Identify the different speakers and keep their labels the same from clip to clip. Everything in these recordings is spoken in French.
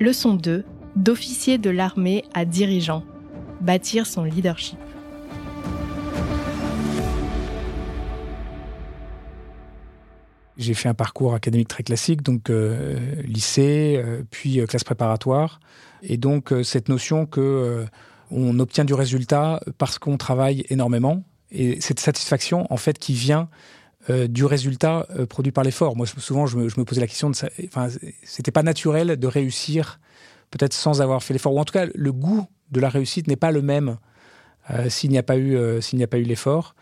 Speaker 1: Leçon 2. D'officier de l'armée à dirigeant. Bâtir son leadership.
Speaker 2: J'ai fait un parcours académique très classique, donc euh, lycée, euh, puis euh, classe préparatoire. Et donc cette notion que on obtient du résultat parce qu'on travaille énormément. Et cette satisfaction, en fait, qui vient du résultat produit par l'effort. Moi, souvent, je me, posais la question de, enfin, c'était pas naturel de réussir, peut-être sans avoir fait l'effort, ou en tout cas, le goût de la réussite n'est pas le même s'il n'y a pas eu, s'il n'y a pas eu l'effort.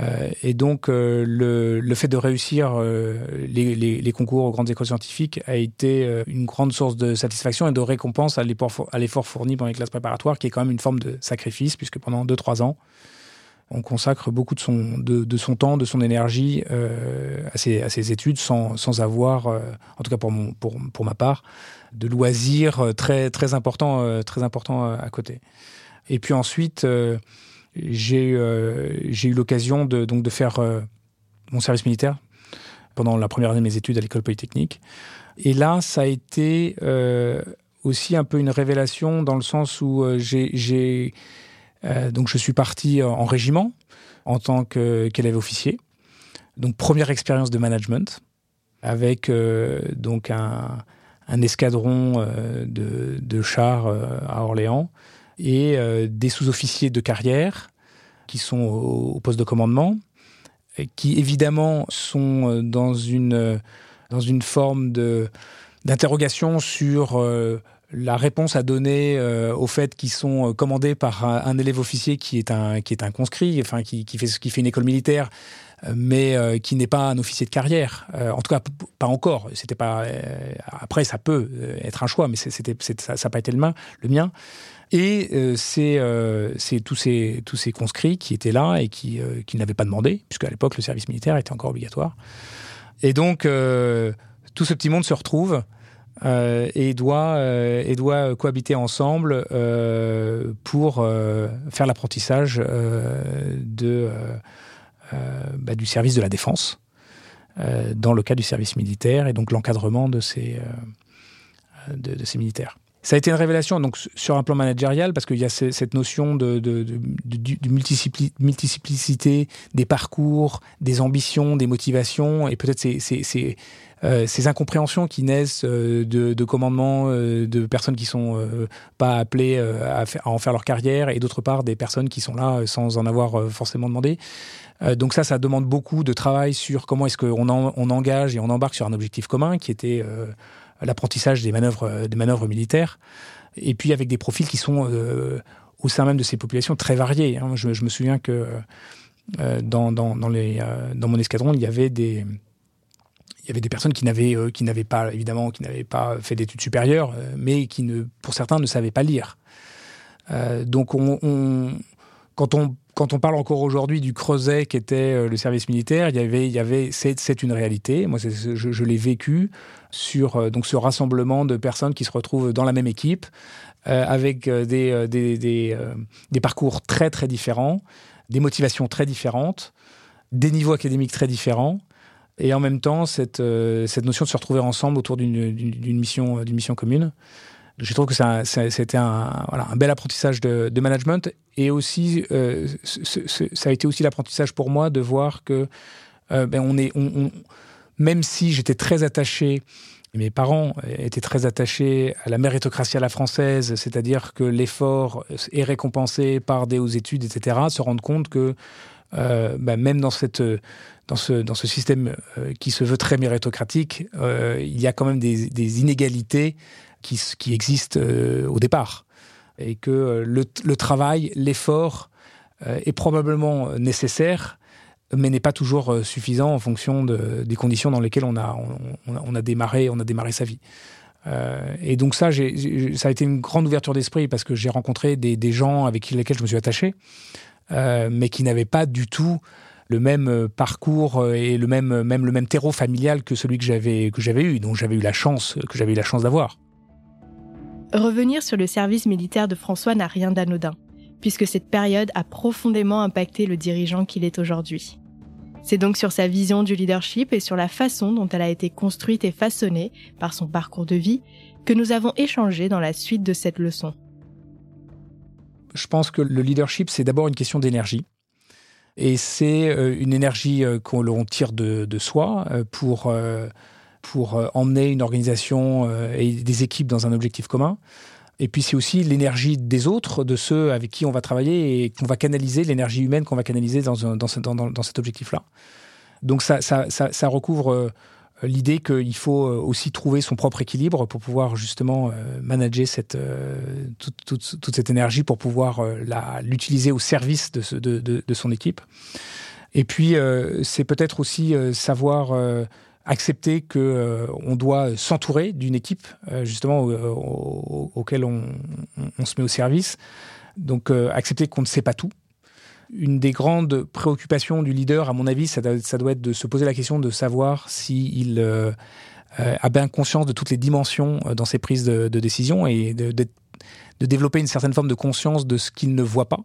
Speaker 2: Euh, et donc, euh, le, fait de réussir euh, les, les, les, concours aux grandes écoles scientifiques a été une grande source de satisfaction et de récompense à l'effort fourni pendant les classes préparatoires, qui est quand même une forme de sacrifice, puisque pendant 2-3 ans, on consacre beaucoup de son, de, de son temps, de son énergie euh, à, ses, à, études sans, sans avoir, euh, en tout cas pour, mon, pour, pour, ma part, de loisirs très, très importants, très importants à côté. Et puis ensuite, j'ai euh, eu l'occasion de, donc de faire euh, mon service militaire pendant la première année de mes études à l'école polytechnique. Et là, ça a été euh, aussi un peu une révélation dans le sens où euh, j'ai euh, donc je suis parti en régiment en tant qu'élève officier. Donc première expérience de management avec euh, donc un, escadron de, de, chars à Orléans et euh, des sous-officiers de carrière qui sont au, poste de commandement, qui évidemment sont euh, dans une, euh, dans une forme d'interrogation sur euh, la réponse à donner euh, au fait qu'ils sont commandés par un, élève officier qui est un, qui est un conscrit, enfin qui, qui, fait, qui fait une école militaire, mais euh, qui n'est pas un officier de carrière. Euh, en tout cas, pas encore. C'était pas. Euh, après, ça peut être un choix, mais ça n'a pas été le mien. Le mien. Et euh, c'est euh, tous ces, tous ces conscrits qui étaient là et qui, euh, qui n'avaient pas demandé, puisqu'à l'époque, le service militaire était encore obligatoire. Et donc, euh, tout ce petit monde se retrouve euh, et, doit, euh, et doit cohabiter ensemble euh, pour faire l'apprentissage de, bah, du service de la défense dans le cas du service militaire et donc l'encadrement de ces, de ces militaires. Ça a été une révélation donc sur un plan managérial parce qu'il y a cette notion de, multiplicité des parcours, des ambitions, des motivations et peut-être ces, euh, incompréhensions qui naissent euh, de, de commandements euh, de personnes qui sont euh, pas appelées à, en faire leur carrière et d'autre part des personnes qui sont là sans en avoir forcément demandé. Donc ça, ça demande beaucoup de travail sur comment est-ce qu'on en, on engage et on embarque sur un objectif commun qui était l'apprentissage des manœuvres, euh, des manœuvres militaires, et puis avec des profils qui sont euh, au sein même de ces populations très variées. Hein. Je, je, me souviens que euh, dans, dans, dans, les, euh, dans mon escadron, il y avait des il y avait des personnes qui n'avaient euh, qui n'avaient pas évidemment qui n'avaient pas fait d'études supérieures euh, mais qui ne pour certains ne savaient pas lire euh, donc on, on quand on quand on parle encore aujourd'hui du creuset qui était euh, le service militaire, il y avait, il y avait, c'est une réalité. Moi, je, l'ai vécu sur euh, donc ce rassemblement de personnes qui se retrouvent dans la même équipe euh, avec des, parcours très très différents, des motivations très différentes, des niveaux académiques très différents. Et en même temps, cette, cette notion de se retrouver ensemble autour d'une mission, mission commune. Je trouve que c'était un, voilà, un bel apprentissage de, de management et aussi euh, c est, c est, ça a été aussi l'apprentissage pour moi de voir que euh, ben on est, on, on, même si j'étais très attaché, mes parents étaient très attachés à la méritocratie à la française, c'est-à-dire que l'effort est récompensé par des hautes études, etc., se rendre compte que euh, ben même dans cette dans ce, dans ce système euh, qui se veut très méritocratique, euh, il y a quand même des, des inégalités qui, qui existent euh, au départ. Et que euh, le, travail, l'effort euh, est probablement nécessaire, mais n'est pas toujours suffisant en fonction de, des conditions dans lesquelles on a, démarré, on a démarré sa vie. Et donc ça, ça a été une grande ouverture d'esprit parce que j'ai rencontré des, gens avec lesquels je me suis attaché, mais qui n'avaient pas du tout le même parcours et le même, le même terreau familial que celui que j'avais que j'avais eu, donc j'avais eu la chance que j'avais eu la chance d'avoir.
Speaker 1: Revenir sur le service militaire de François n'a rien d'anodin, puisque cette période a profondément impacté le dirigeant qu'il est aujourd'hui. C'est donc sur sa vision du leadership et sur la façon dont elle a été construite et façonnée par son parcours de vie que nous avons échangé dans la suite de cette leçon.
Speaker 2: Je pense que le leadership, c'est d'abord une question d'énergie. Et c'est euh, une énergie euh, qu'on tire de, soi euh, pour, pour emmener une organisation et des équipes dans un objectif commun. Et puis c'est aussi l'énergie des autres, de ceux avec qui on va travailler et qu'on va canaliser, l'énergie humaine qu'on va canaliser dans, dans, dans, dans cet objectif-là. Donc ça, ça, recouvre l'idée qu'il faut aussi trouver son propre équilibre pour pouvoir justement manager cette, toute, toute, toute cette énergie, pour pouvoir l'utiliser au service de, son équipe. Et puis c'est peut-être aussi savoir accepter que euh, on doit s'entourer d'une équipe euh, justement auquel on, se met au service. Donc euh, accepter qu'on ne sait pas tout. Une des grandes préoccupations du leader, à mon avis, ça doit, être de se poser la question de savoir s'il a bien conscience de toutes les dimensions dans ses prises de, décision et de, de, développer une certaine forme de conscience de ce qu'il ne voit pas.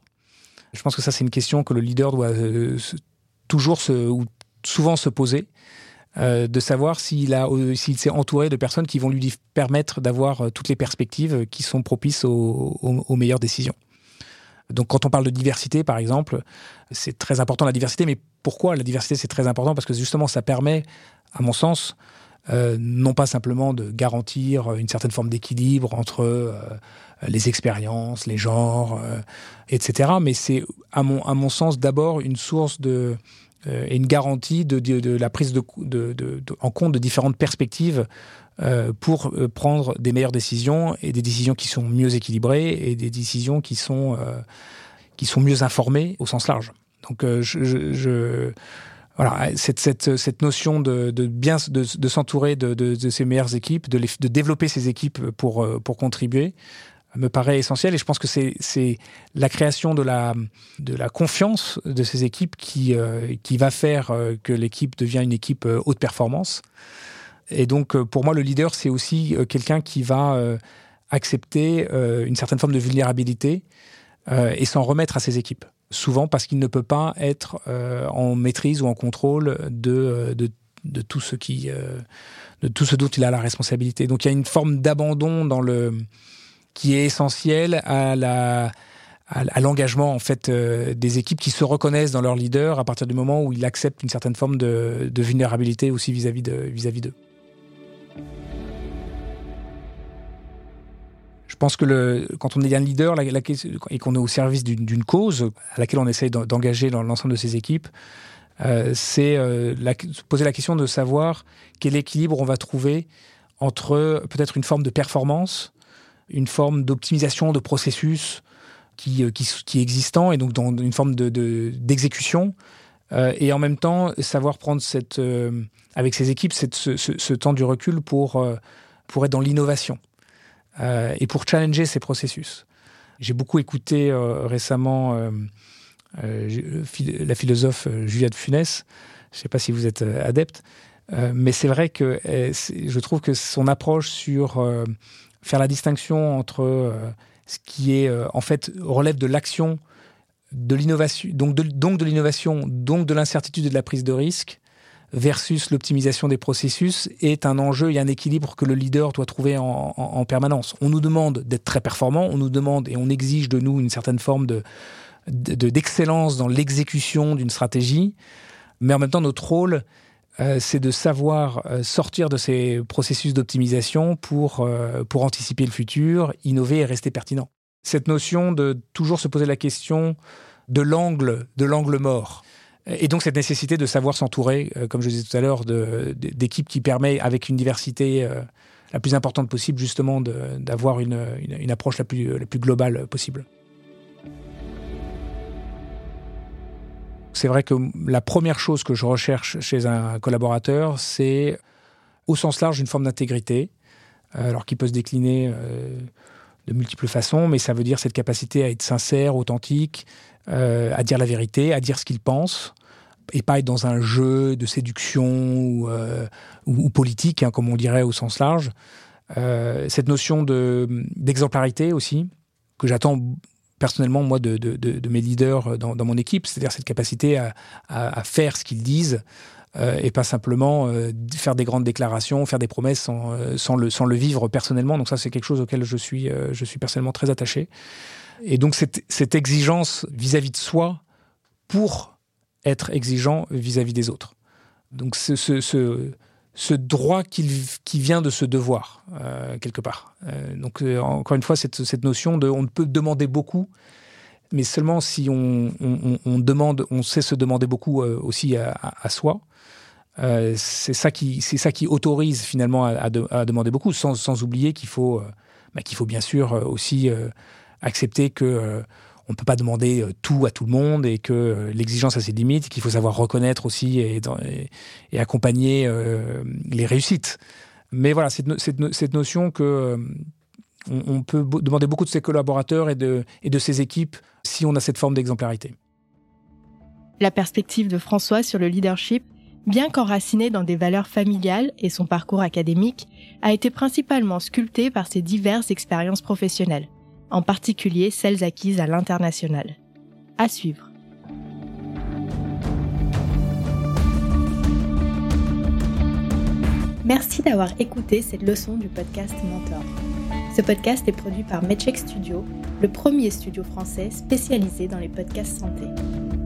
Speaker 2: Je pense que ça, c'est une question que le leader doit toujours se, ou souvent se poser. Euh, de savoir s'il a s'il s'est entouré de personnes qui vont lui permettre d'avoir euh, toutes les perspectives qui sont propices aux, meilleures décisions. Donc quand on parle de diversité, par exemple, c'est très important la diversité, mais pourquoi la diversité c'est très important? Parce que justement ça permet, à mon sens, euh, non pas simplement de garantir une certaine forme d'équilibre entre les expériences, les genres, etc., mais c'est à mon, à mon sens d'abord une source de, euh, et une garantie de, la prise en compte de différentes perspectives euh, pour euh, prendre des meilleures décisions et des décisions qui sont mieux équilibrées et des décisions qui sont, qui sont mieux informées au sens large. Donc je, voilà, cette, cette, cette notion de, bien de, s'entourer de, de, ces meilleures équipes, de, développer ces équipes pour, pour contribuer, me paraît essentiel et je pense que c'est la création de la, de la confiance de ces équipes qui, euh, qui va faire euh, que l'équipe devient une équipe euh, haute performance. Et donc pour moi le leader c'est aussi quelqu'un qui va accepter une certaine forme de vulnérabilité et s'en remettre à ses équipes. Souvent parce qu'il ne peut pas être en maîtrise ou en contrôle de, de, de tout ce qui de tout ce dont il a la responsabilité. Donc il y a une forme d'abandon dans le qui est essentiel à l'engagement en fait euh, des équipes qui se reconnaissent dans leur leader à partir du moment où ils acceptent une certaine forme de, vulnérabilité aussi vis-à-vis de vis-à-vis d'eux. Je pense que quand on est un leader et qu'on est au service d'une cause à laquelle on essaye d'engager l'ensemble de ses équipes, euh, c'est euh, poser la question de savoir quel équilibre on va trouver entre peut-être une forme de performance une forme d'optimisation de processus qui, euh, qui, qui, est existant et donc dans une forme d'exécution. De, euh, et en même temps, savoir prendre cette, euh, avec ses équipes cette, ce, temps du recul pour, pour être dans l'innovation et pour challenger ces processus. J'ai beaucoup écouté récemment la philosophe Juliette Funès. Je ne sais pas si vous êtes adepte, mais c'est vrai que je trouve que son approche sur faire la distinction entre euh, ce qui est euh, en fait relève de l'action, de l'innovation, donc de, l'innovation, donc de l'incertitude et de la prise de risque, versus l'optimisation des processus est un enjeu et un équilibre que le leader doit trouver en, permanence. On nous demande d'être très performant, on nous demande et on exige de nous une certaine forme de, d'excellence dans l'exécution d'une stratégie, mais en même temps notre rôle euh, c'est de savoir euh, sortir de ces processus d'optimisation pour, euh, pour anticiper le futur, innover et rester pertinent. Cette notion de toujours se poser la question de l'angle, de l'angle mort. Et donc cette nécessité de savoir s'entourer, comme je disais tout à l'heure, d'équipes qui permet, avec une diversité la plus importante possible, justement, d'avoir une, une, approche la plus, la plus globale possible. C'est vrai que la première chose que je recherche chez un collaborateur, c'est au sens large une forme d'intégrité, euh, alors qui peut se décliner euh, de multiples façons, mais ça veut dire cette capacité à être sincère, authentique, euh, à dire la vérité, à dire ce qu'il pense, et pas être dans un jeu de séduction ou, politique, hein, comme on dirait au sens large. cette notion d'exemplarité aussi, que j'attends personnellement moi de, de, mes leaders dans, dans mon équipe, c'est-à-dire cette capacité à, à, faire ce qu'ils disent. et pas simplement faire des grandes déclarations, faire des promesses sans, sans, le, sans le vivre personnellement. Donc ça, c'est quelque chose auquel je suis, je suis personnellement très attaché. Et donc cette, cette exigence vis-à-vis de soi pour être exigeant vis-à-vis des autres. Donc ce, droit qui, vient de ce devoir, euh, quelque part. Euh, donc euh, encore une fois, cette, notion de on peut demander beaucoup, mais seulement si on, demande, on sait se demander beaucoup aussi à, soi. c'est ça qui ça qui autorise finalement à, demander beaucoup, sans, sans oublier qu'il faut bah, qu'il faut bien sûr aussi accepter que on ne peut pas demander euh, tout à tout le monde et que euh, l'exigence a ses limites, qu'il faut savoir reconnaître aussi et, accompagner les réussites. Mais voilà, cette, cette, notion que on, peut demander beaucoup de ses collaborateurs et de, et de ses équipes si on a cette forme d'exemplarité.
Speaker 1: La perspective de François sur le leadership, bien qu'enracinée dans des valeurs familiales et son parcours académique, a été principalement sculptée par ses diverses expériences professionnelles en particulier celles acquises à l'international. À suivre. Merci d'avoir écouté cette leçon du podcast Mentor. Ce podcast est produit par Medcheck Studio, le premier studio français spécialisé dans les podcasts santé.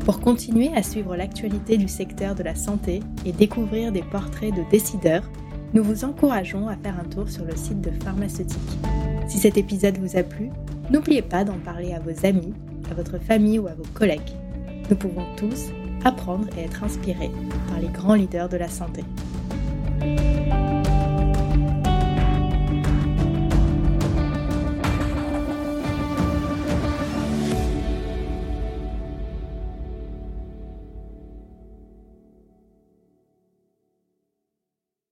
Speaker 1: Pour continuer à suivre l'actualité du secteur de la santé et découvrir des portraits de décideurs, nous vous encourageons à faire un tour sur le site de Pharmaceutique. Si cet épisode vous a plu, N'oubliez pas d'en parler à vos amis, à votre famille ou à vos collègues. Nous pouvons tous apprendre et être inspirés par les grands leaders de la santé.